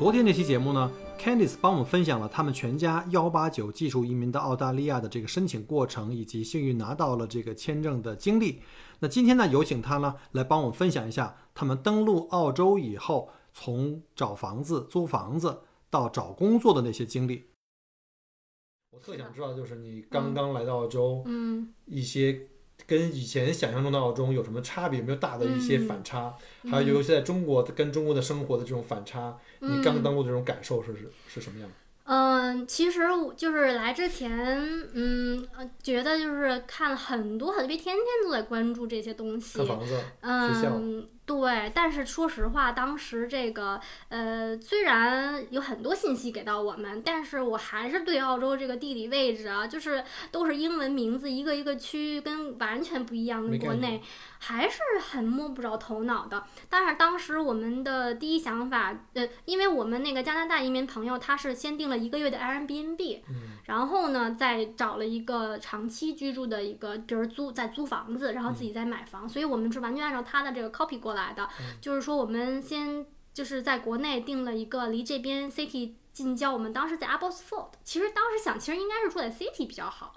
昨天这期节目呢，Candice 帮我们分享了他们全家幺八九技术移民到澳大利亚的这个申请过程，以及幸运拿到了这个签证的经历。那今天呢，有请他呢来帮我们分享一下他们登陆澳洲以后，从找房子、租房子到找工作的那些经历。我特想知道，就是你刚刚来到澳洲，嗯一些跟以前想象中的澳洲有什么差别？有没有大的一些嗯反差？还有尤其在中国跟中国的生活的这种反差，你刚登陆的这种感受是是是什么样的？嗯，其实就是来之前，嗯，呃觉得就是看了很多很多，天天都在关注这些东西看。房子，学校嗯，对，但是说实话，当时这个呃，虽然有很多信息给到我们，但是我还是对澳洲这个地理位置啊，就是都是英文名字，一个一个区跟完全不一样，没概念跟国内还是很摸不着头脑的。但是当时我们的第一想法，呃，因为我们那个加拿大移民朋友，他是先订了一个月的 Airbnb，嗯然后呢，再找了一个长期居住的一个，就是租在租房子，然后自己再买房，所以我们是完全按照他的这个 copy 过来的，就是说我们先就是在国内定了一个离这边 city 近郊，我们当时在 Abbotsford，其实当时想其实应该是住在 city 比较好。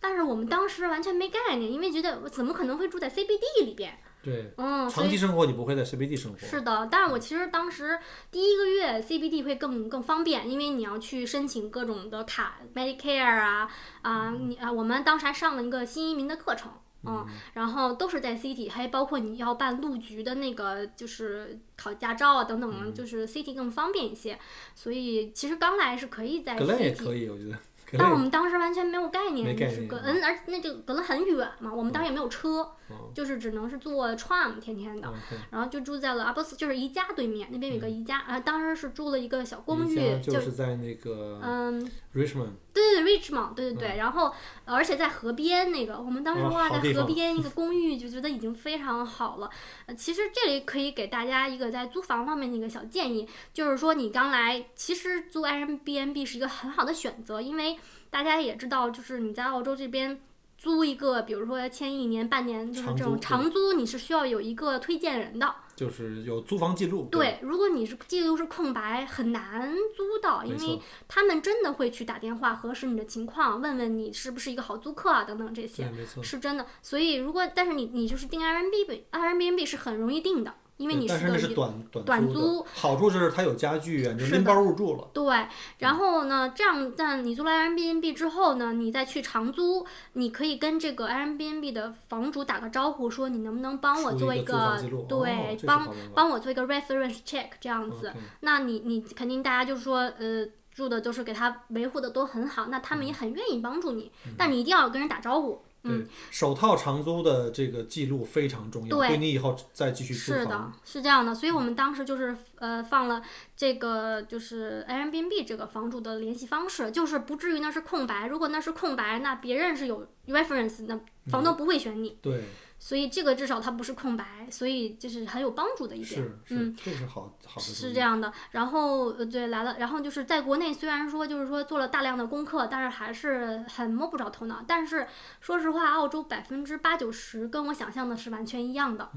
但是我们当时完全没概念，因为觉得我怎么可能会住在 CBD 里边？对，嗯，长期生活你不会在 CBD 生活，是的，但是我其实当时第一个月 CBD 会更更方便，因为你要去申请各种的卡，Medicare 啊啊，你啊，我们当时还上了一个新移民的课程。嗯，然后都是在 City，还包括你要办路局的那个，就是考驾照啊等等，就是 City 更方便一些。所以其实刚来是可以在格勒也 City，可以，我觉得。但我们当时完全没有概念，就是格恩，而那个格伦很远嘛，我们当时也没有车，哦就是只能是坐 tram 天天的。然后就住在了阿波斯，就是宜家对面，那边有个宜家，啊，当时是住了一个小公寓，就是在那个嗯，Richmond，对对对，Richmond，对对对，然后而且在河边那个，我们当时哦哇，在河边 一个公寓就觉得已经非常好了。呃，其实这里可以给大家一个在租房方面的一个小建议，就是说你刚来，其实租 Airbnb 是一个很好的选择，因为大家也知道，就是你在澳洲这边。租一个，比如说签一年、半年，就是这种长租，你是需要有一个推荐人的。就是有租房记录。吧，对，如果你是记录是空白，很难租到，因为，他们真的会去打电话核实你的情况，问问你是不是一个好租客啊，等等这对，些，没错。是真的。所以如果但是你你就是订 Airbnb，Airbnb 是很容易订的，因为你对但是是短短短租好处是它有家具啊，你就是拎包入住了。对，然后呢，这样在你租了 Airbnb 之后呢，你再去长租，你可以跟这个 Airbnb 的房主打个招呼，说你能不能帮我做一个对，哦帮帮我做一个 reference check 这样子。那你你肯定大家就是说，呃，住的都是给他维护的都很好，那他们也很愿意帮助你，但你一定要跟人打招呼。嗯对，首套长租的这个记录非常重要，对对你以后再继续租是的。，是这样的，所以我们当时就是呃放了这个就是 Airbnb 这个房主的联系方式，就是不至于那是空白。如果那是空白，那别人是有 reference，那房东不会选你。对，所以这个至少它不是空白，所以就是很有帮助的一点。是是，这是好好的。是这样的，然后呃对来了，然后就是在国内虽然说就是说做了大量的功课，但是还是很摸不着头脑。但是说实话，澳洲百分之八九十跟我想象的是完全一样的。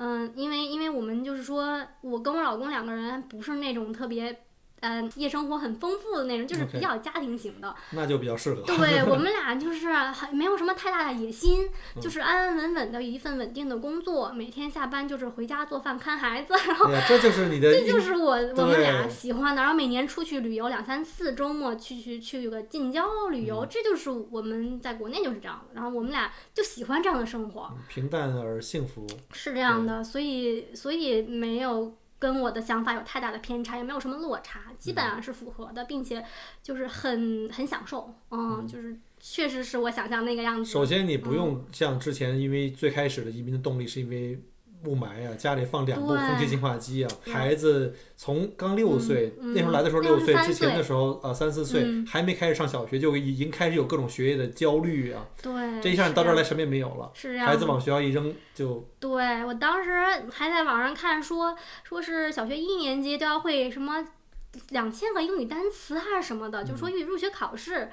嗯因为因为我们就是说我跟我老公两个人不是那种特别。嗯，夜生活很丰富的那种，就是比较家庭型的。那就比较适合。对 我们俩就是很没有什么太大的野心，嗯 就是安安稳稳的一份稳定的工作，每天下班就是回家做饭看孩子，然后对，这就是你的，这就是我我们俩喜欢的。然后每年出去旅游两三次，周末去去去个近郊旅嗯游，这就是我们在国内就是这样的。然后我们俩就喜欢这样的生活，平淡而幸福。是这样的，所以所以没有。跟我的想法有太大的偏差，也没有什么落差，基本上是符合的，并且就是很很享受，嗯，就是确实是我想象那个样子。首先，你不用像之前，因为最开始的移民的动力是因为雾霾啊，家里放两部空气净化机啊，孩子从刚六岁、嗯那时候来的时候六岁，三之前的时候啊三四岁、嗯。还没开始上小学，就已经开始有各种学业的焦虑啊。对，这一下你到这儿来什么也没有了，孩子往学校一扔就对我当时还在网上看说，说是小学一年级都要会什么两千个英语单词还是什么的，就说英语入学考试，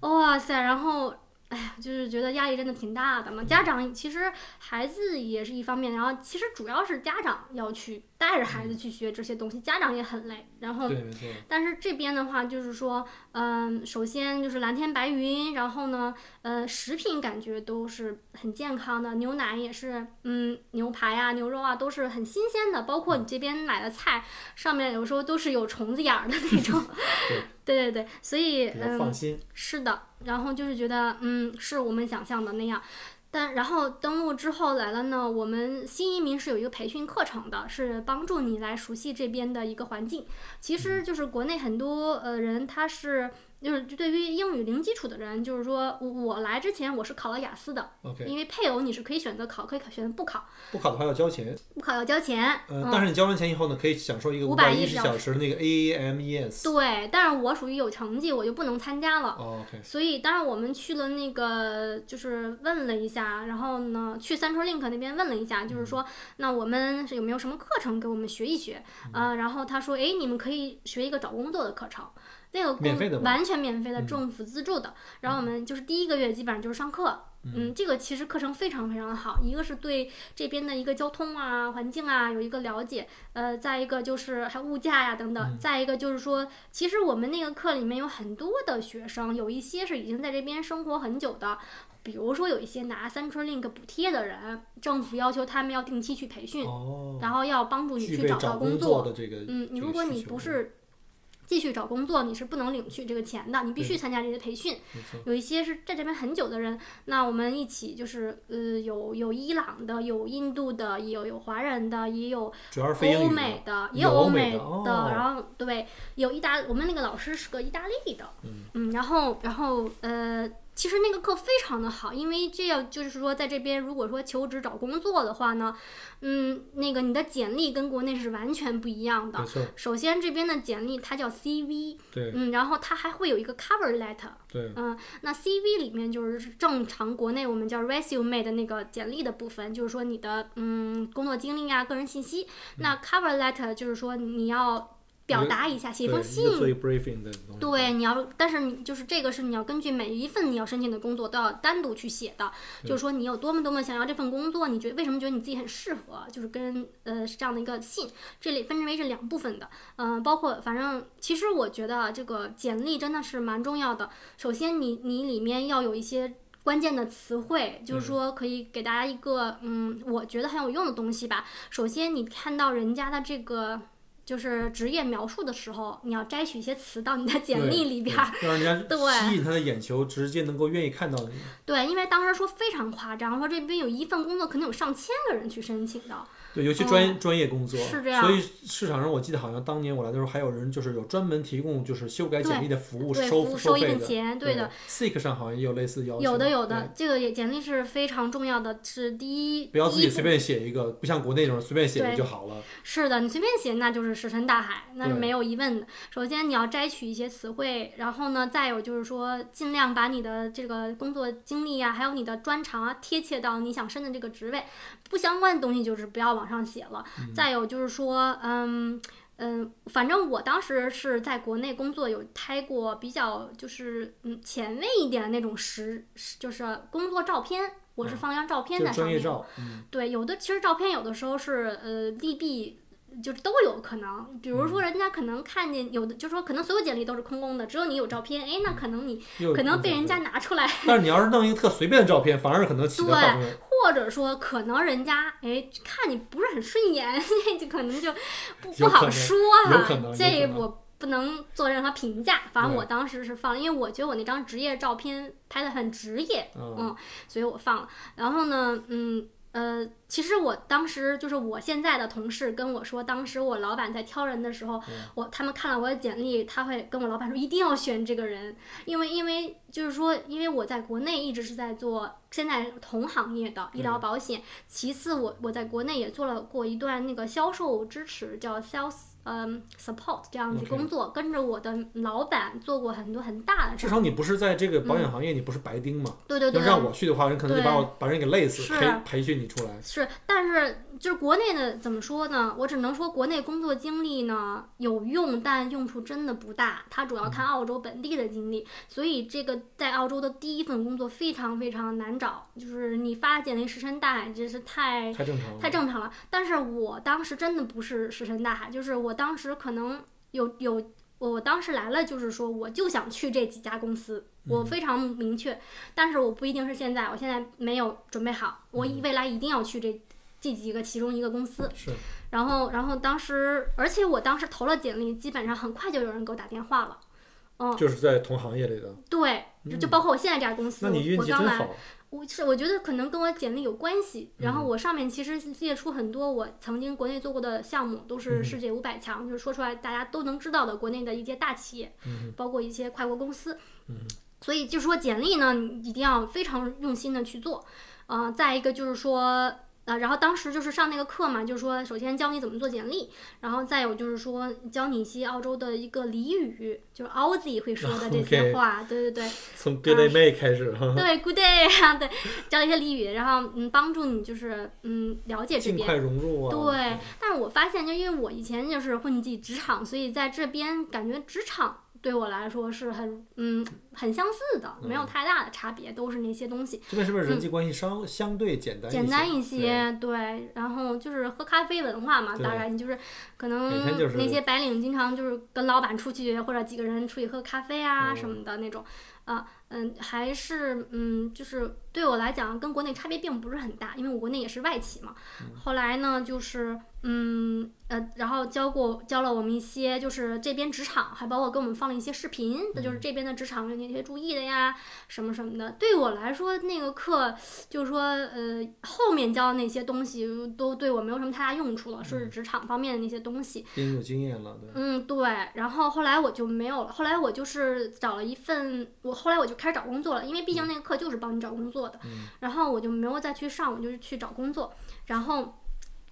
哇塞，然后。哎呀，就是觉得压力真的挺大的嘛。家长其实孩子也是一方面，然后其实主要是家长要去带着孩子去学这些东西，家长也很累。然后对，没错，但是这边的话，就是说，嗯，首先就是蓝天白云，然后呢，呃，食品感觉都是很健康的，牛奶也是，嗯，牛排啊、牛肉啊都是很新鲜的，包括你这边买的菜上面有时候都是有虫子眼儿的那种。对对对对，所以嗯，放心。是的，然后就是觉得，嗯，是我们想象的那样。但然后登录之后来了呢，我们新移民是有一个培训课程的，是帮助你来熟悉这边的一个环境。其实就是国内很多呃人他是就是对于英语零基础的人，就是说我我来之前我是考了雅思的，OK，因为配偶你是可以选择考，可以选择不考，不考的话要交钱，不考要交钱。但是你交完钱以后呢，可以享受一个五510一十小时的那个 AAMES。对，但是我属于有成绩，我就不能参加了。哦，OK，所以，当然我们去了那个，就是问了一下，然后呢，去 CentralLink 那边问了一下，就是说，那我们是有没有什么课程给我们学一学？呃，然后他说，哎，你们可以学一个找工作的课程，那个免费的吗工完全免费的，嗯政府资助的。然后我们就是第一个月基本上就是上课。嗯，这个其实课程非常非常的好，一个是对这边的一个交通啊、环境啊有一个了解，呃，再一个就是还有物价呀等等，再一个就是说，其实我们那个课里面有很多的学生，有一些是已经在这边生活很久的，比如说有一些拿 CentralLink 补贴的人，政府要求他们要定期去培训，哦，然后要帮助你去找到工作。的这个，嗯，你这个如果你不是继续找工作，你是不能领取这个钱的，你必须参加这些培训。有一些是在这边很久的人，那我们一起就是呃有有伊朗的，有印度的，也有有华人的，也有欧美的，也有欧美欧美的哦然后对，有意大，我们那个老师是个意大利的，嗯然后然后呃，其实那个课非常的好，因为这样就是说，在这边如果说求职找工作的话呢，嗯，那个你的简历跟国内是完全不一样的首先这边的简历它叫 CV，对。嗯，然后它还会有一个 cover letter，对，嗯，那 CV 里面就是正常国内我们叫 resume 的那个简历的部分，就是说你的嗯工作经历啊、个人信息。那 cover letter 就是说你要表达一下，写一封信。对，你要，但是你就是这个是你要根据每一份你要申请的工作都要单独去写的，就是说你有多么多么想要这份工作，你觉得为什么觉得你自己很适合，就是跟呃是这样的一个信，这里分为这两部分的，嗯、包括反正其实我觉得啊这个简历真的是蛮重要的，首先你你里面要有一些。关键的词汇，就是说可以给大家一个嗯，我觉得很有用的东西吧。首先，你看到人家的这个就是职业描述的时候，你要摘取一些词到你的简历里边儿。对让人 家吸引他的眼球，直接能够愿意看到你。对，因为当时说非常夸张，说这边有一份工作可能有上千个人去申请的。对，尤其专、专业工作，哦是这样所以市场上我记得好像当年我来的时候，还有人就是有专门提供就是修改简历的服务，收收一收费的。份钱，对的，，Seek 上好像也有类似要求。有的有的，这个也简历是非常重要的，是第一，不要自己随便写一个，不像国内那种随便写对就好了。是的，你随便写那就是石沉大海，那是没有疑问的。首先你要摘取一些词汇，然后呢，再有就是说，尽量把你的这个工作经历啊，还有你的专长啊，贴切到你想升的这个职位。不相关的东西就是不要往上写了。再有就是说，嗯。嗯，反正我当时是在国内工作，有拍过比较就是嗯前卫一点的那种实，就是工作照片，我是放了张照片就是在上面。专业照，嗯，对，有的其实照片有的时候是呃利弊。就是都有可能，比如说人家可能看见有的，就是说可能所有简历都是空空的，只有你有照片，哎，那可能你可能被人。家拿出来，但是你要是弄一个特随便的照片，反而可能起到对。或者说可能人家哎看你不是很顺眼，那就可能就不不好说哈、有可能有可能这我不能做任何评价。反正我当时是放，因为我觉得我那张职业照片拍的很职业，嗯嗯，所以我放了。然后呢，嗯。呃，其实我当时就是我现在的同事跟我说，当时我老板在挑人的时候，我他们看了我的简历，他会跟我老板说一定要选这个人，因为因为就是说，因为我在国内一直是在做现在同行业的医疗保险，其次我我在国内也做了过一段那个销售支持，叫 sales。嗯，support 这样子工作跟着我的老板做过很多很大的至少你不是在这个保险行业，你不是白丁嘛？对对对要，让我去的话，人可能就把我把人给累死，培培训你出来。是，但是就是国内的怎么说呢？我只能说国内工作经历呢有用，但用处真的不大。它主要看澳洲本地的经历，所以这个在澳洲的第一份工作非常非常难找，就是你发简历石沉大海，真是太太正常了。太正常了。但是我当时真的不是石沉大海，就是我当时可能有有，我当时来了，就是说我就想去这几家公司，我非常明确。但是我不一定是现在，我现在没有准备好，我未来一定要去这这几个其中一个公司。是，然后，然后当时，而且我当时投了简历，基本上很快就有人给我打电话了。嗯，就是在同行业里的。对，就就包括我现在这家公司，那你运我刚来。气真好。我是我觉得可能跟我简历有关系，然后我上面其实列出很多我曾经国内做过的项目，都是世界五百强，就是说出来大家都能知道的国内的一些大企业，包括一些跨国公司。所以就是说简历呢，你一定要非常用心的去做。呃，再一个就是说。呃，然后当时就是上那个课嘛，就是说，首先教你怎么做简历，然后再有就是说教你一些澳洲的一个俚语，就是 Aussie 会说的这些 话，对对对，从 Good day 开始哈。对，Good day 啊，对，教一些俚语，然后嗯，帮助你就是嗯了解这边，尽快融入啊。对，但是我发现，就因为我以前就是混迹职场，所以在这边感觉职场对我来说是很嗯很相似的，没有太大的差别，都是那些东西。这边是不是人际关系相相对简单简单？一一些，对，然后就是喝咖啡文化嘛，大概你就是可能那些白领经常就是跟老板出去或者几个人出去喝咖啡啊嗯什么的那种，啊嗯，还是嗯，就是对我来讲跟国内差别并不是很大，因为我国内也是外企嘛。嗯。后来呢，就是嗯呃，然后教过教了我们一些就是这边职场，还包括给我们放了一些视频，那嗯就是这边的职场有哪些注意的呀，什么什么的。对我来说，那个课就是说，呃，后面教的那些东西都对我没有什么太大用处了，是职场方面的那些东西。有经验了，对。嗯，对。然后后来我就没有了，后来我就是找了一份，我后来我就开始找工作了，因为毕竟那个课就是帮你找工作的。然后我就没有再去上，我就是去找工作。然后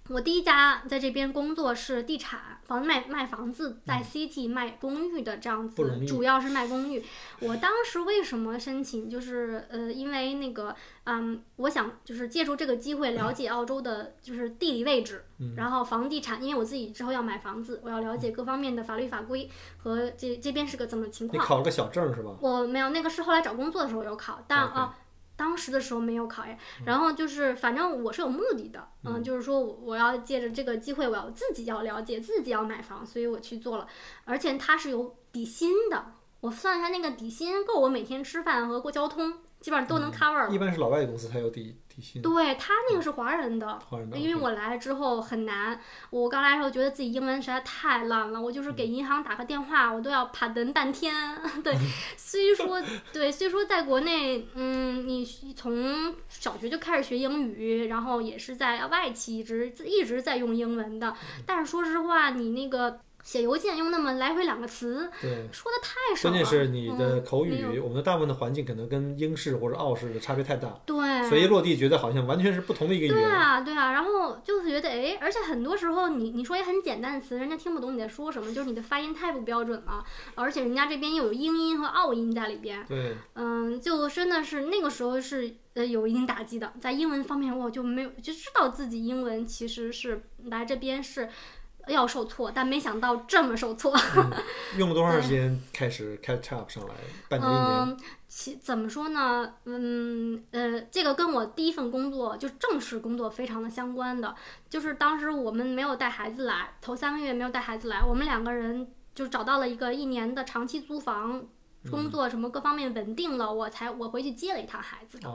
我第一家在这边工作是地产，房卖卖房子，在 City 卖公寓的这样子，主要是卖公寓。我当时为什么申请，就是呃，因为那个嗯，我想就是借助这个机会了解澳洲的就是地理位置，然后房地产，因为我自己之后要买房子，我要了解各方面的法律法规和这这边是个怎么情况。你考了个小证是吧？我没有，那个是后来找工作的时候有考，但啊。当时的时候没有考研，然后就是反正我是有目的的，嗯，就是说我我要借着这个机会，我要自己要了解，自己要买房，所以我去做了，而且它是有底薪的，我算一下那个底薪够我每天吃饭和过交通，基本上都能 cover 了。一般是老外公司才有底底薪，对他那个是华人的，华人的因为我来了之后很难，我刚来的时候觉得自己英文实在太烂了，我就是给银行打个电话，我都要爬等半天。对，虽说对，虽说在国内，嗯，你从小学就开始学英语，然后也是在外企一直一直在用英文的，但是说实话，你那个写邮件用那么来回两个词，对。说的太少了。关键是你的嗯口语，我们的大部分的环境可能跟英式或者澳式的差别太大，对，所以落地觉得好像完全是不同的一个语言。对啊，对啊，然后就是觉得哎，而且很多时候你你说也很简单的词，人家听不懂你在说什么，就是你的发音太不标准了，而且人家这边又有英音和澳音在里边，对，嗯，就真的是那个时候是呃有一定打击的，在英文方面我就没有就知道自己英文其实是来这边是要受挫，但没想到这么受挫。用了多长时间开始 catch up 上来？半年一年？嗯，其怎么说呢？嗯呃，这个跟我第一份工作就正式工作非常的相关的，就是当时我们没有带孩子来，头三个月没有带孩子来，我们两个人就找到了一个一年的长期租房。工作什么各方面稳定了，我才我回去接了一趟孩子的。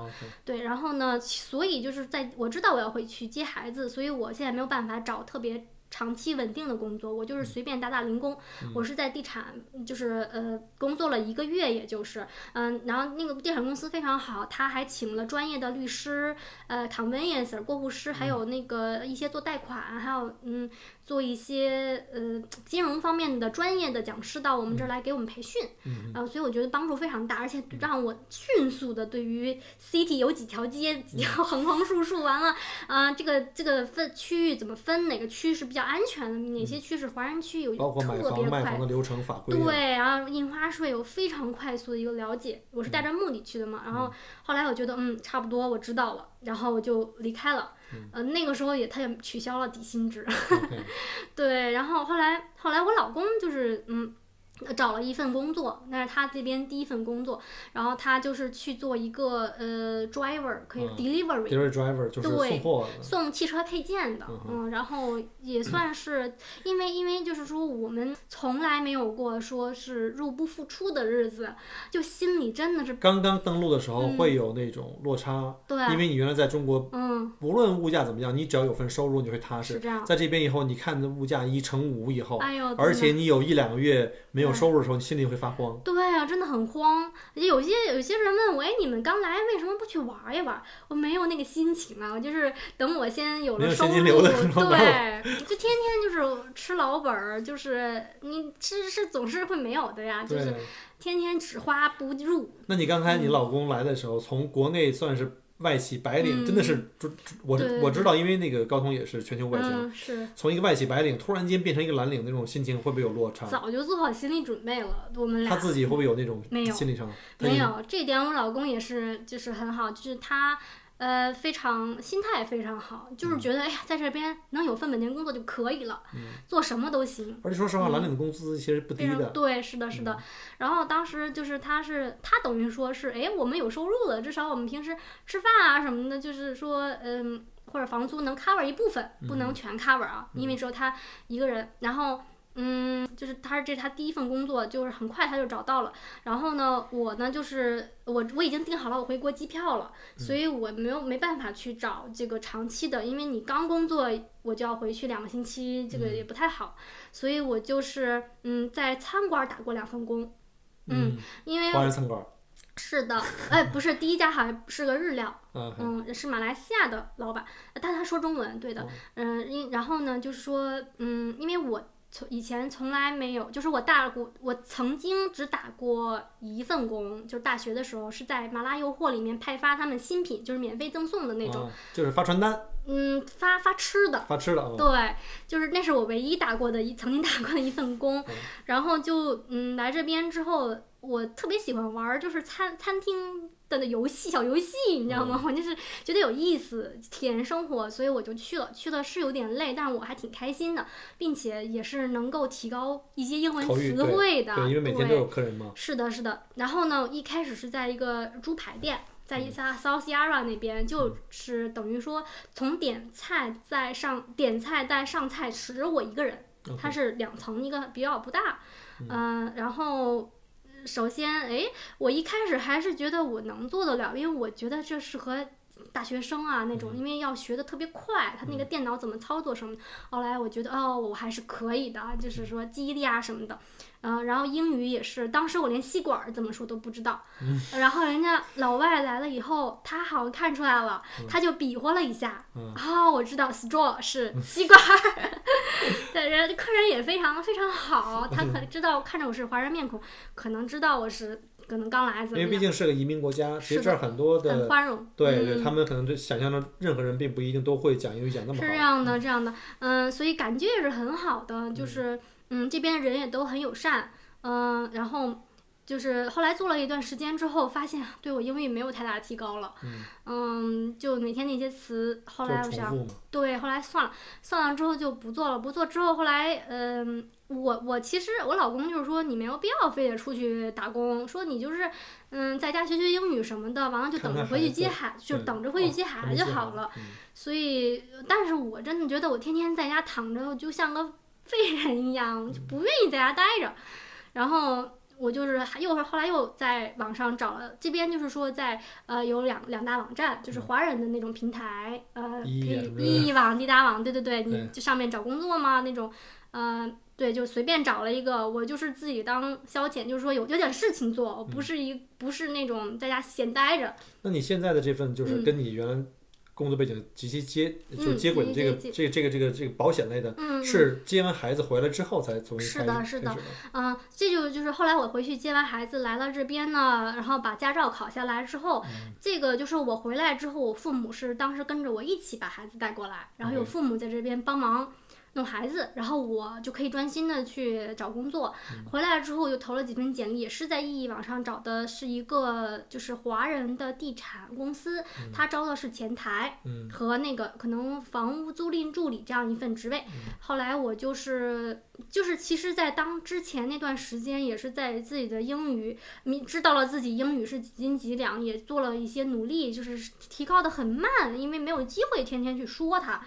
对，然后呢，所以就是在我知道我要回去接孩子，所以我现在没有办法找特别长期稳定的工作，我就是随便打打零工。我是在地产，就是呃工作了一个月，也就是嗯，然后那个地产公司非常好，他还请了专业的律师，呃，conveyancer 过户师，还有那个一些做贷款，还有嗯。做一些呃金融方面的专业的讲师到我们这儿来给我们培训，嗯，所以我觉得帮助非常大，而且让我迅速的对于 city 有几条街几条横横竖竖，完了啊，这个这个分区域怎么分，哪个区是比较安全的，哪些区是华人区，有特别快，流程法规，对，然后印花税有非常快速的一个了解，我是带着目的去的嘛，然后后来我觉得嗯差不多我知道了，然后我就离开了。呃，那个时候也，他也取消了底薪制，对，然后后来，后来我老公就是，嗯。找了一份工作，那是他这边第一份工作，然后他就是去做一个呃 driver，可以 delivery，delivery driver 就是送货，送汽车配件的，嗯，然后也算是，因为因为就是说我们从来没有过说是入不敷出的日子，就心里真的是刚刚登陆的时候会有那种落差，对，因为你原来在中国，嗯，不论物价怎么样，你只要有份收入你会踏实，是这样，在这边以后你看这物价一乘五以后，哎呦，而且你有一两个月没有。有收入的时候，你心里会发慌。对啊，真的很慌。有些有些人问我，哎，你们刚来为什么不去玩一玩？我没有那个心情啊，我就是等我先有了收入，对，就天天就是吃老本儿，就是你吃是总是会没有的呀，就是天天只花不入。那你刚才你老公来的时候，从国内算是。外企白领真的是，我我知道，因为那个高通也是全球外商，是从一个外企白领突然间变成一个蓝领，那种心情会不会有落差？早就做好心理准备了，我们俩。他自己会不会有那种没有心理上？没有，这点我老公也是，就是很好，就是他。呃，非常心态非常好，就是觉得哎呀，在这边能有份稳定工作就可以了，做什么都行。而且说实话，蓝领的工资其实不低的。对，是的，是的。然后当时就是他是他等于说是哎，我们有收入了，至少我们平时吃饭啊什么的，就是说嗯，或者房租能 cover 一部分，不能全 cover 啊，因为只有他一个人。然后。嗯，就是他是这是他第一份工作，就是很快他就找到了。然后呢，我呢就是我我已经订好了我回国机票了，所以我没有没办法去找这个长期的，因为你刚工作我就要回去两个星期，这个也不太好。所以我就是嗯在餐馆打过两份工，嗯，因为华人餐馆。是的，哎，不是第一家好像是个日料，嗯，是马来西亚的老板，但他说中文，对的，嗯，因然后呢就是说嗯，因为我。从以前从来没有，就是我打过，我曾经只打过一份工，就是大学的时候是在麻辣诱惑里面派发他们新品，就是免费赠送的那种，就是发传单，嗯，发发吃的，发吃的，对，就是那是我唯一打过的一曾经打过的一份工，然后就嗯来这边之后，我特别喜欢玩，就是餐餐厅。的游戏小游戏，你知道吗？我就是觉得有意思，体验生活，所以我就去了。去了是有点累，但是我还挺开心的，并且也是能够提高一些英文词汇的。对，因为每天都有客人嘛。是的，是的。然后呢，一开始是在一个猪排店，在一家 South Yarra 那边，就是等于说从点菜再上点菜再上菜，只有我一个人。它是两层，一个比较不大，嗯，然后。首先，哎，我一开始还是觉得我能做得了，因为我觉得这适合大学生啊那种，因为要学的特别快，他那个电脑怎么操作什么。后来我觉得，哦，我还是可以的，就是说记忆力啊什么的。嗯，然后英语也是，当时我连吸管怎么说都不知道。然后人家老外来了以后，他好像看出来了，他就比划了一下。哦，我知道，straw 是吸管。对，人客人也非常非常好，他可能知道看着我是华人面孔，可能知道我是可能刚来。因为毕竟是个移民国家，其实这儿很多的很宽容。对对，他们可能就想象中任何人并不一定都会讲英语讲那么好。是这样的，这样的，嗯，所以感觉也是很好的，就是。嗯，这边人也都很友善，嗯，然后就是后来做了一段时间之后，发现对我英语没有太大的提高了，嗯，就每天那些词，后来我想，对，后来算了，算了之后就不做了，不做之后，后来，嗯，我我其实我老公就是说你没有必要非得出去打工，说你就是，嗯，在家学学英语什么的，完了就等着回去接孩，就等着回去接孩子就好了，所以，但是我真的觉得我天天在家躺着就像个。废人一样，就不愿意在家待着。然后我就是还又后来又在网上找了，这边就是说在呃有两两大网站，就是华人的那种平台，呃，可以一眼一网、滴答网，对对对，你就上面找工作嘛那种，呃，对，就随便找了一个，我就是自己当消遣，就是说有有点事情做，我不是一不是那种在家闲待着，那你现在的这份就是嗯。跟你原来工作背景及其接，就接轨的这个接这个这个这个这个保险类的，嗯，是接完孩子回来之后才重新是的是的。嗯，这就就是后来我回去接完孩子来了这边呢，然后把驾照考下来之后，嗯。这个就是我回来之后，我父母是当时跟着我一起把孩子带过来，然后有父母在这边帮忙弄孩子，然后我就可以专心的去找工作。嗯回来之后又投了几份简历，也是在易易网上找的是一个就是华人的地产公司，他招的是前台，嗯和那个可能房屋租赁助理这样一份职位。后来我就是就是其实，在当之前那段时间，也是在自己的英语，明知道了自己英语是几斤几两，也做了一些努力，就是提高的很慢，因为没有机会天天去说它。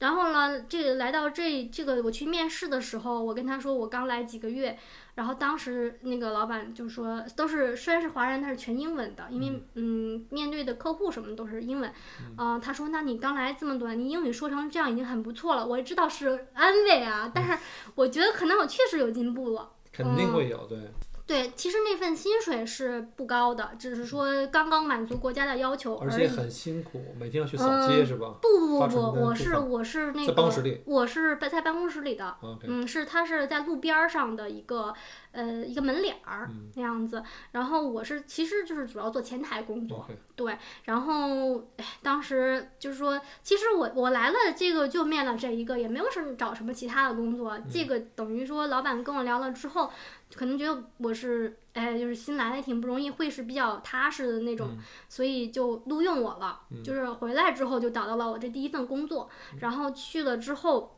然后呢，这个来到这这个我去面试的时候，我跟他说我刚来几个月，然后当时那个老板就说都是虽然是华人，但是全英文的，因为嗯面对的客户什么都是英文，嗯、他说那你刚来这么短，你英语说成这样已经很不错了，我知道是安慰啊，但是我觉得可能我确实有进步了。肯定会有对。对，其实那份薪水是不高的，只是说刚刚满足国家的要求已。而且很辛苦，每天要去扫街是吧不不不不，我是我是那在办公室里个我是在办公室里的嗯，是他是在路边儿上的一个呃一个门脸儿嗯那样子，然后我是其实就是主要做前台工作对，然后哎，当时就是说，其实我我来了这个就面了这一个，也没有什么找什么其他的工作，这个等于说老板跟我聊了之后，可能觉得我是哎就是新来的挺不容易，会是比较踏实的那种，所以就录用我了。就是回来之后就找到了我这第一份工作，然后去了之后。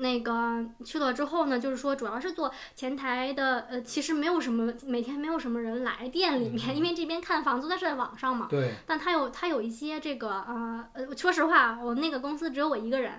那个去了之后呢，就是说主要是做前台的，呃，其实没有什么，每天没有什么人来店里面，因为这边看房租它是在网上嘛，对，但他有他有一些这个呃呃，说实话，我那个公司只有我一个人，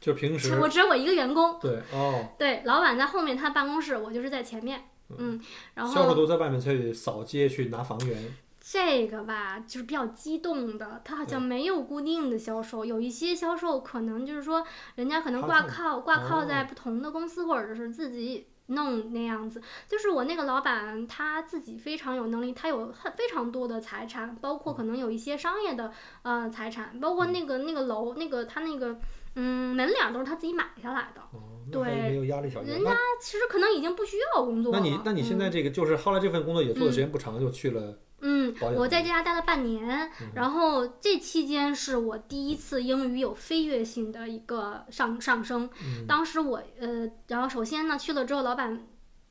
就平 时我只有我一个员工，对哦，对，老板在后面他办公室，我就是在前面，嗯，然销售后都在外面去扫街去拿房源，这个吧就是比较激动的，他好像没有固定的销售，有一些销售可能就是说人家可能挂靠挂靠在哦。不同的公司，或者是自己。弄那样子，就是我那个老板他自己非常有能力，他有很非常多的财产，包括可能有一些商业的呃财产，包括那个那个楼那个他那个嗯门脸儿都是他自己买下来的，哦，对没有压力小人姐。那他其实可能已经不需要工作了。那你那你现在嗯这个就是后来这份工作也做的时间不长，就去了嗯，我在这家待了半年，然后这期间是我第一次英语有飞跃性的一个上上升。当时我呃，然后首先呢去了之后，老板。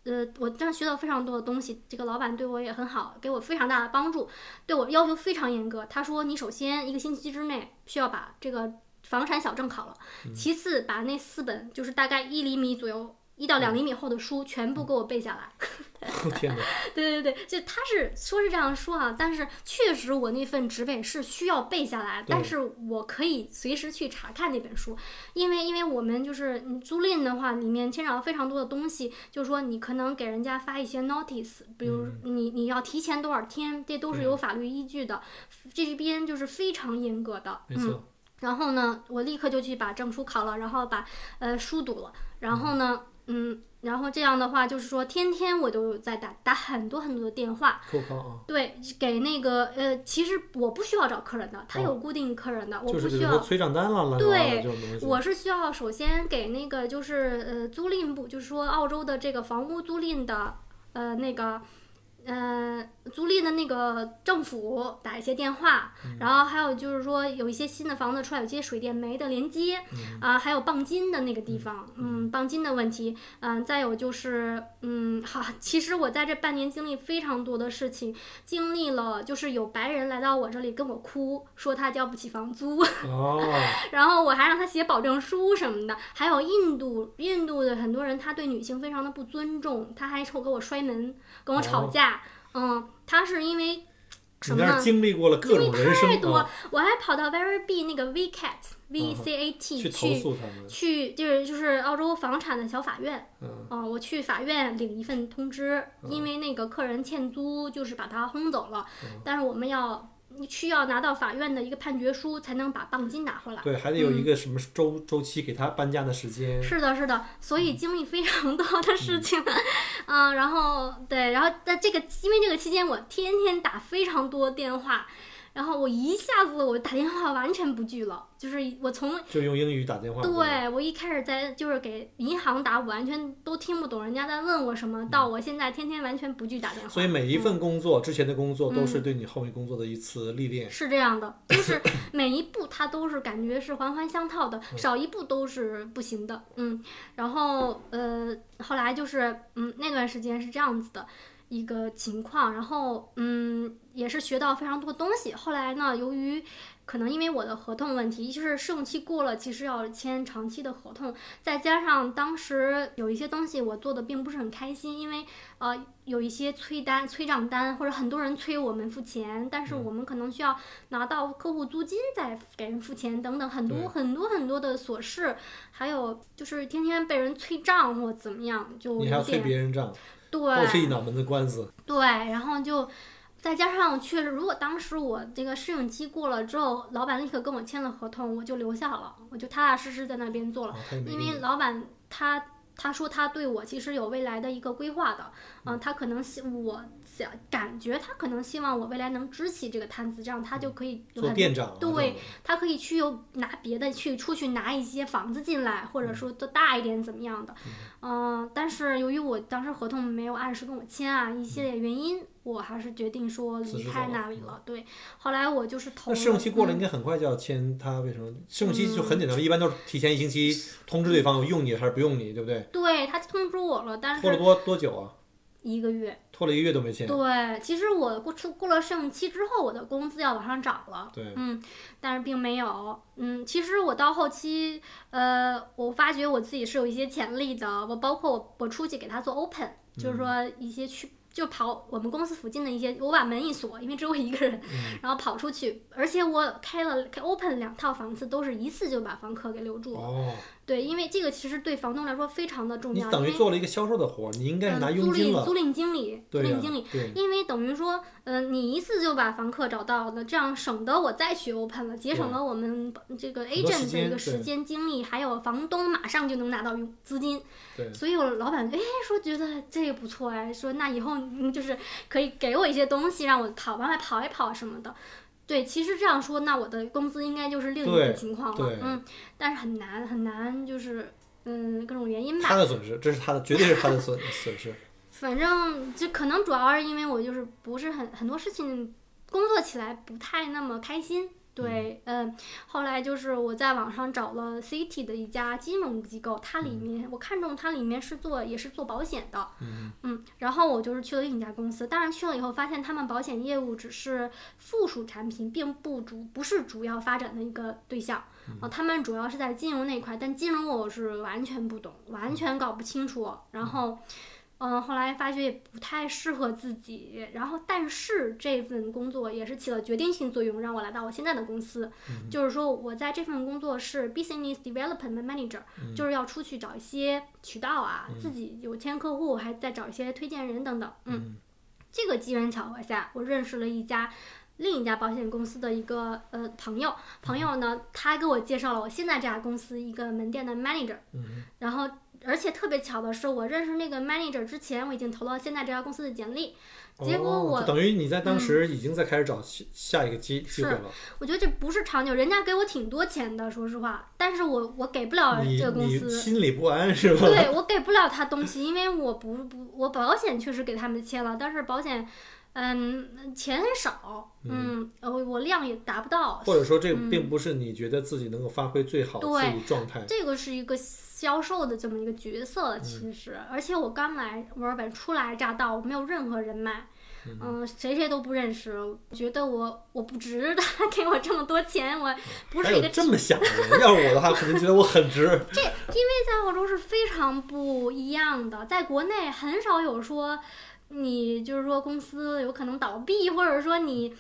呃，我真的学到非常多的东西，这个老板对我也很好，给我非常大的帮助，对我要求非常严格。他说，你首先一个星期之内需要把这个房产小证考了，其次把那四本就是大概一厘米左右、一到两厘米厚的书全部给我背下来。天哪，对对对，就他是说是这样说啊，但是确实我那份职位是需要背下来，但是我可以随时去查看那本书，因为因为我们就是你租赁的话，里面牵扯到非常多的东西，就是说你可能给人家发一些 notice，比如你你要提前多少天，这都是有法律依据的，这边就是非常严格的，嗯。没错，然后呢，我立刻就去把证书考了，然后把呃书读了，然后呢，嗯，然后这样的话就是说，天天我都在打打很多很多的电话，扣康啊，对，给那个呃，其实我不需要找客人的，他哦有固定客人的，我不需要。催账单了，对。我是需要首先给那个就是呃租赁部，就是说澳洲的这个房屋租赁的呃那个呃租赁的那个政府打一些电话，然后还有就是说有一些新的房子出来，有一些水电煤的连接啊、还有棒金的那个地方，嗯，棒金的问题，嗯、再有就是嗯，好，其实我在这半年经历非常多的事情，经历了就是有白人来到我这里跟我哭，说他交不起房租。哦，然后我还让他写保证书什么的，还有印度印度的很多人，他对女性非常的不尊重，他还冲给我摔门，跟我吵架，嗯，他是因为什么？经历过了各种人生太多啊，我还跑到 Very B 那个 VCAT V C A T 去投诉他们，去就是就是澳洲房产的小法院，嗯。啊、我去法院领一份通知，因为那个客人欠租，就是把他轰走了，嗯。但是我们要需要拿到法院的一个判决书，才能把棒金拿回来。对，还得有一个什么周周期给他搬家的时间，是的，是的，所嗯以经历非常多的事情，嗯，然后对，然后在这个因为这个期间，我天天打非常多电话，然后我一下子我打电话完全不拒了，就是我从就用英语打电话。对我一开始在就是给银行打，我完全都听不懂人家在问我什么，到我现在天天完全不拒打电话。所以每一份工作之前的工作都嗯是对你后面工作的一次历练。是这样的，就是每一步它都是感觉是环环相套的，嗯少一步都是不行的，嗯。然后呃，后来就是嗯那段时间是这样子的一个情况，然后嗯也是学到非常多东西。后来呢，由于可能因为我的合同问题，就是试用期过了，其实要签长期的合同，再加上当时有一些东西我做的并不是很开心，因为呃有一些催单、催账单，或者很多人催我们付钱，但是我们可能需要拿到客户租金再给人付钱等等，很多很多很多的琐事，还有就是天天被人催账或怎么样，就你还要催有点别人账，对都是一脑门子官司。对，然后就再加上确实，如果当时我这个试用期过了之后，老板立刻跟我签了合同，我就留下了，我就踏踏实实在那边做了。因为老板他他说他对我其实有未来的一个规划的，嗯、他可能希我想感觉他可能希望我未来能支起这个摊子，这样他就可以有很做店长啊，对他可以去有拿别的去出去拿一些房子进来，或者说做大一点怎么样的，嗯、但是由于我当时合同没有按时跟我签啊，一系列原因，我还是决定说离开那里了。对，后来我就是投。那试用期过了，嗯应该很快就要签他，为什么？试用期就很简单，一般都是提前一星期通知对方用你还是不用你，对不对？对他通知我了，但是拖了多多久啊？一个月。拖了一个月都没签。对，其实我过出过了试用期之后，我的工资要往上涨了。对嗯，但是并没有。嗯，其实我到后期，呃，我发觉我自己是有一些潜力的。我包括我我出去给他做 open，就是说一些去。就跑我们公司附近的一些，我把门一锁，因为只有我一个人，然后跑出去，而且我开了开 open 两套房子，都是一次就把房客给留住了。哦，对，因为这个其实对房东来说非常的重要，因为等于做了一个销售的活儿，你应该是拿嗯，佣金了租赁租。赁经理，租赁经理，对，因为等于说，嗯、你一次就把房客找到了，这样省得我再去 open 了，节省了我们这个 agent 的间一个时间精力，还有房东马上就能拿到资金。对所以我老板哎说觉得这个不错哎，说那以后嗯就是可以给我一些东西让我跑往外跑一跑什么的。对，其实这样说，那我的工资应该就是另一对个情况了，嗯，但是很难很难，就是嗯各种原因吧他。的损失，这是他的，绝对是他的损损失。反正就可能主要是因为我就是不是很很多事情工作起来不太那么开心。对，嗯，后来就是我在网上找了 City 的一家金融机构，它里面、我看中它里面是做也是做保险的，嗯。然后我就是去了另一家公司，当然去了以后发现他们保险业务只是附属产品，并不主不是主要发展的一个对象，啊，他们主要是在金融那块，但金融我是完全不懂，完全搞不清楚，然后。嗯，后来发觉也不太适合自己，然后但是这份工作也是起了决定性作用，让我来到我现在的公司。就是说我在这份工作是 business development manager，、就是要出去找一些渠道啊，自己有签客户，还在找一些推荐人等等。嗯，这个机缘巧合下，我认识了一家。另一家保险公司的一个呃朋友，朋友呢，他给我介绍了我现在这家公司一个门店的 manager，嗯然后而且特别巧的是，我认识那个 manager 之前，我已经投了现在这家公司的简历。结果哦我等于你在当时已经在开始找下下一个机机会了。我觉得这不是长久，人家给我挺多钱的，说实话，但是我我给不了这个公司。心里不安是吧？对我给不了他东西，因为我不不，我保险确实给他们签了，但是保险，嗯，钱很少，嗯，呃我我量也达不到，或者说这嗯并不是你觉得自己能够发挥最好自对己状态。这个是一个销售的这么一个角色，其实，而且我刚来墨尔本初来乍到，我没有任何人脉，嗯、谁谁都不认识，觉得我我不值得 给我这么多钱，我不是一个这么想的人，要是我的话，肯定觉得我很值。这因为在澳洲是非常不一样的，在国内很少有说你就是说公司有可能倒闭，或者说你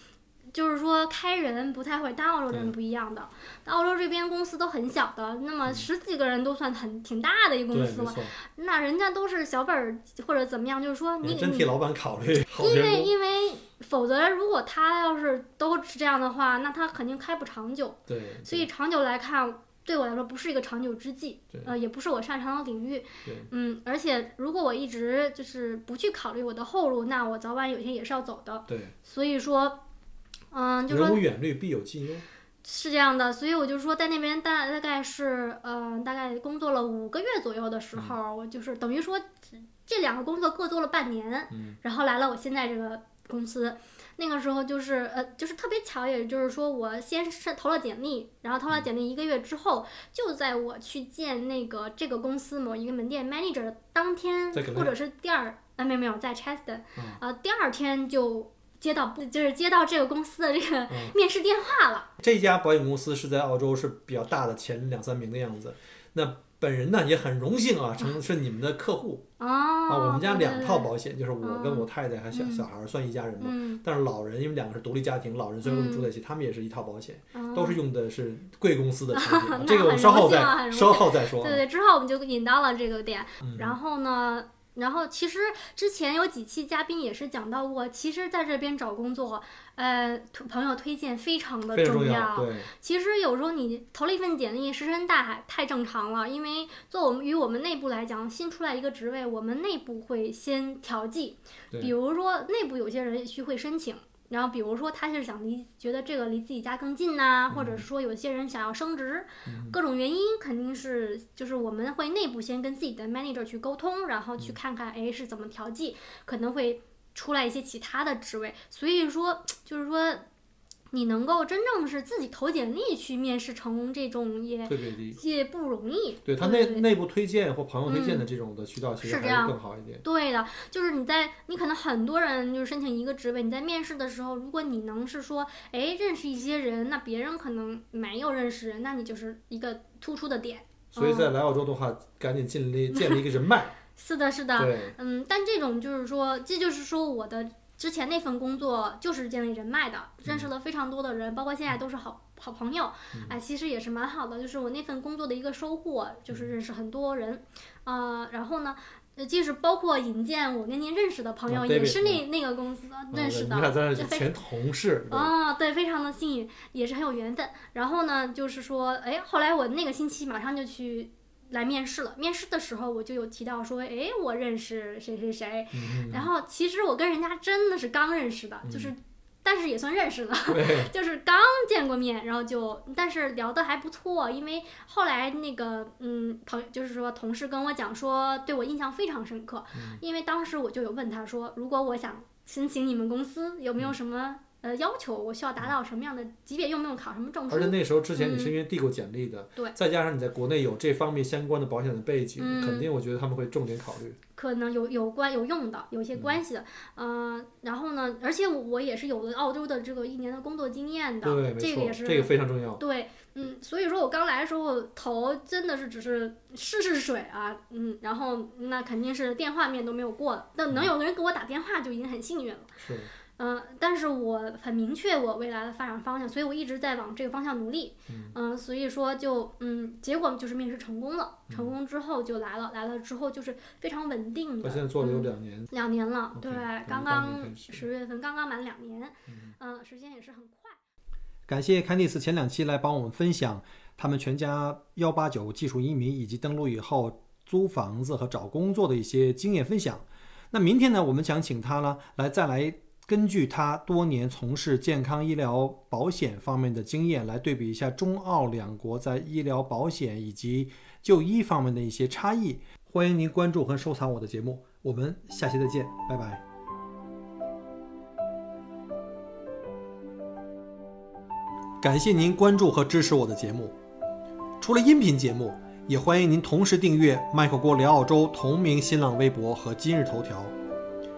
就是说开人不太会，但澳洲人对不一样的。澳洲这边公司都很小的，那么十几个人都算很挺大的一个，公司了。那人家都是小本儿或者怎么样，就是说你真替老板考虑，因。为因为否则如果他要是都是这样的话，那他肯定开不长久。对，所以长久来看，对我来说不是一个长久之计，呃，也不是我擅长的领域。嗯，而且如果我一直就是不去考虑我的后路，那我早晚有一天也是要走的。对，所以说，嗯，就说人无远虑，必有近忧。是这样的，所以我就说在那边大大概是呃大概工作了五个月左右的时候，我就是等于说这两个工作各做了半年，嗯然后来了我现在这个公司。那个时候就是呃，就是特别巧，也就是说，我先是投了简历，然后投了简历一个月之后，就在我去见那个这个公司某一个门店 manager 的当天，或者是第二啊没有没有在 Cheston，嗯呃第二天就接到就是接到这个公司的这个嗯面试电话了。这家保险公司是在澳洲是比较大的前两三名的样子。那本人呢也很荣幸啊，成是你们的客户。哦，啊。我们家两套，保险，就是我跟嗯我太太还小嗯。小孩儿算一家人嘛。嗯，但是老人因为两个是独立家庭，老人虽然我们住在一起，他们也是一套保险，哦。都是用的是贵公司的产品 这个我们稍后再稍后再说。啊。对对，之后我们就引到了这个点，嗯。然后呢，然后其实之前有几期嘉宾也是讲到过，其实在这边找工作，呃，朋友推荐非常的重要。对，其实有时候你投了一份简历，石沉大海太正常了，因为做我们与我们内部来讲，新出来一个职位，我们内部会先调剂，比如说内部有些人也许会申请。然后，比如说他是想离，觉得这个离自己家更近呐、或者是说有些人想要升职，各种原因肯定是就是我们会内部先跟自己的 manager 去沟通，然后去看看哎是怎么调剂，可能会出来一些其他的职位。所以说，就是说你能够真正是自己投简历去面试成功，这种也特别低。也不容易。对他内内部推荐或朋友推荐的这种的渠道，其实还是更好一点。对的，就是你在你可能很多人就是申请一个职位，你在面试的时候，如果你能是说，哎，认识一些人，那别人可能没有认识人，那你就是一个突出的点。所以在来澳洲的话，赶紧建立建立一个人脉。是的，是的，对，嗯，但这种就是说，这就是说我的之前那份工作就是建立人脉的，认识了非常多的人，包括现在都是好好朋友，哎，其实也是蛮好的。就是我那份工作的一个收获，就是认识很多人，呃，然后呢。呃，即使包括引荐我跟您认识的朋友，啊也是那那个公司认识的，嗯你看咱前同事，对哦，对，非常的幸运，也是很有缘分。然后呢，就是说，哎，后来我那个星期马上就去来面试了。面试的时候，我就有提到说，哎，我认识谁谁谁。嗯然后其实我跟人家真的是刚认识的，就是，但是也算认识了。就是刚见过面，然后就，但是聊得还不错，因为后来那个嗯朋友就是说同事跟我讲说，对我印象非常深刻，嗯因为当时我就有问他说，如果我想申请你们公司，有没嗯有什么呃要求，我需要达到什么样的级别，用不用考什么证书而？且那时候之前你嗯。是因为递过简历的，对。再加上你在国内有这方面相关的保险的背景，嗯。肯定我觉得他们会重点考虑。可能有有关有用的，有些关系的，嗯、然后呢，而且我我也是有了澳洲的这个一年的工作经验的，对，这个也是这个非常重要。对，嗯，所以说我刚来的时候投真的是只是试试水啊，嗯，然后那肯定是电话面都没有过的，那能有个人给我打电话就已经很幸运了，是，嗯、但是我很明确我未来的发展方向，所以我一直在往这个方向努力，嗯、所以说就嗯，结果就是面试成功了，成功之后就来了，来了之后就是非常稳定的，我现在做了有嗯两年，两年了对，刚刚十月份刚刚满两年，嗯、时间也是很快。感谢 Candice 前两期来帮我们分享他们全家幺八九技术移民以及登陆以后租房子和找工作的一些经验分享。那明天呢，我们想请他呢来再来根据他多年从事健康医疗保险方面的经验，来对比一下中澳两国在医疗保险以及就医方面的一些差异。欢迎您关注和收藏我的节目，我们下期再见，拜拜。感谢您关注和支持我的节目。除了音频节目，也欢迎您同时订阅“麦克郭聊澳洲”同名新浪微博和今日头条，